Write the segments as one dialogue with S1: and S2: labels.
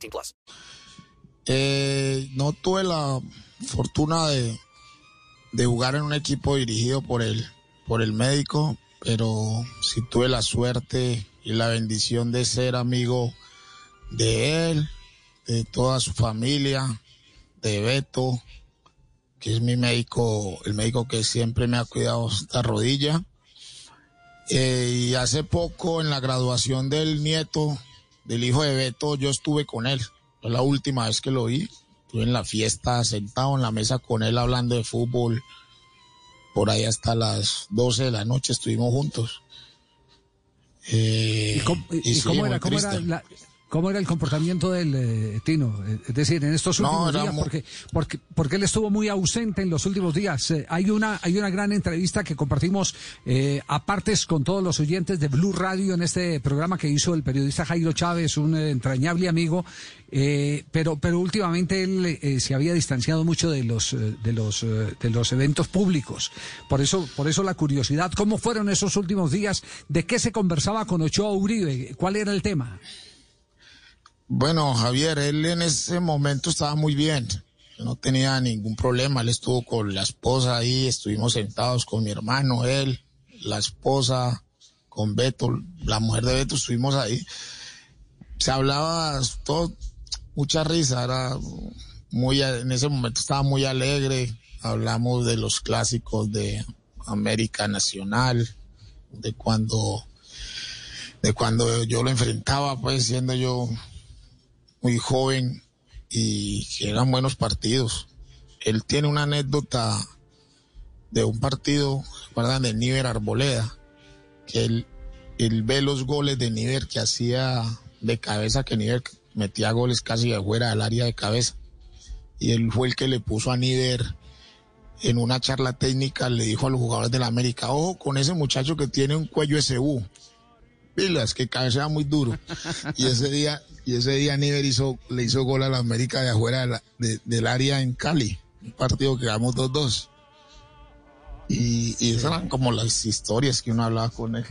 S1: 18 plus.
S2: Eh, no tuve la fortuna de, de jugar en un equipo dirigido por el, por el médico, pero sí tuve la suerte y la bendición de ser amigo de él, de toda su familia, de Beto, que es mi médico, el médico que siempre me ha cuidado esta rodilla. Eh, y hace poco en la graduación del nieto, del hijo de Beto, yo estuve con él. Fue la última vez que lo vi. Estuve en la fiesta, sentado en la mesa con él hablando de fútbol. Por ahí hasta las 12 de la noche estuvimos juntos. Eh,
S3: ¿Y cómo, y-
S2: y
S3: y
S2: sí,
S3: cómo era, cómo, era la- cómo era el comportamiento del eh, Tino? Eh, Es decir, en estos
S2: No,
S3: últimos
S2: era
S3: días,
S2: muy-
S3: porque, porque, porque él estuvo muy ausente en los últimos días. Eh, hay, una, hay una gran entrevista que compartimos eh, a partes con todos los oyentes de Blue Radio en este programa que hizo el periodista Jairo Chávez, un eh, entrañable amigo. eh, pero, pero últimamente él eh, se había distanciado mucho de los, de los, de los eventos públicos. Por eso, por eso la curiosidad. ¿Cómo fueron esos últimos días? ¿De qué se conversaba con Ochoa Uribe? ¿Cuál era el tema?
S2: Bueno, Javier, él en ese momento estaba muy bien. No tenía ningún problema. Él estuvo con la esposa ahí, estuvimos sentados con mi hermano, él, la esposa, con Beto, la mujer de Beto, estuvimos ahí. Se hablaba todo, mucha risa, era muy, en ese momento estaba muy alegre. Hablamos de los clásicos de América Nacional, de cuando, de cuando yo lo enfrentaba, pues siendo yo muy joven y que eran buenos partidos. Él tiene una anécdota de un partido, ¿recuerdan? De Níver Arboleda, que él, ve los goles de Níver que hacía de cabeza, que Níver metía goles casi de fuera del área de cabeza. Y él fue el que le puso a Níver en una charla técnica, le dijo a los jugadores de la América, ojo con ese muchacho que tiene un cuello SU. Pilas, que cabecea muy duro. Y ese día, y ese día Níver hizo, le hizo gol a la América de afuera del área en Cali. Un partido que ganamos 2-2. Y, y esas eran como las historias que uno hablaba con él.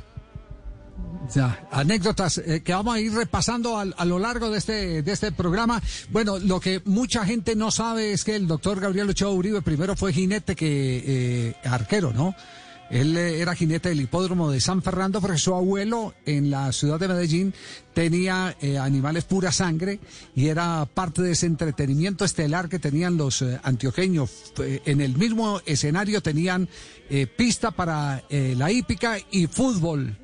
S3: Ya, anécdotas eh, que vamos a ir repasando al- a, lo largo de este, de este programa. Bueno, lo que mucha gente no sabe es que el doctor Gabriel Ochoa Uribe primero fue jinete que eh, arquero, ¿no? Él eh, era jinete del hipódromo de San Fernando porque su abuelo en la ciudad de Medellín tenía eh, animales pura sangre y era parte de ese entretenimiento estelar que tenían los eh, antioqueños. En el mismo escenario tenían eh, pista para la hípica y fútbol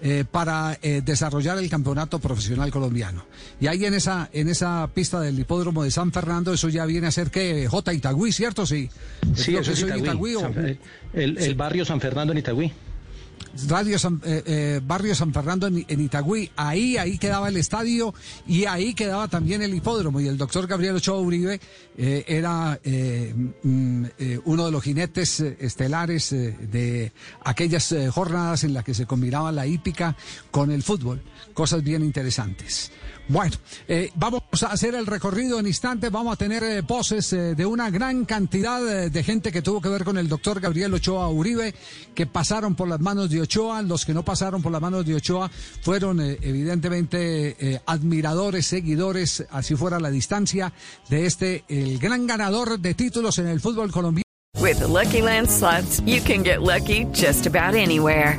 S3: eh, para eh, desarrollar el campeonato profesional colombiano. Y ahí en esa, en esa pista del hipódromo de San Fernando, eso ya viene a ser que J. Itagüí, ¿cierto? Sí.
S4: Sí, eso es Itagüí.
S3: o-
S4: San- el, el- el barrio San Fernando en Itagüí.
S3: Radio San, eh, eh, Barrio San Fernando en, Itagüí. Ahí, ahí quedaba el estadio y ahí quedaba también el hipódromo. Y el doctor Gabriel Ochoa Uribe eh, era mm, uno de los jinetes estelares de aquellas jornadas en las que se combinaba la hípica con el fútbol. Cosas bien interesantes. Bueno, vamos a hacer el recorrido en instantes. Vamos a tener voces de una gran cantidad de gente que tuvo que ver con el doctor Gabriel Ochoa Uribe, que pasaron por las de Ochoa. Los que no pasaron por las manos de Ochoa fueron eh, evidentemente eh, admiradores, seguidores, así fuera la distancia, de este, el gran ganador de títulos en el fútbol colombiano.
S5: With the Lucky Land slots, you can get lucky just about anywhere.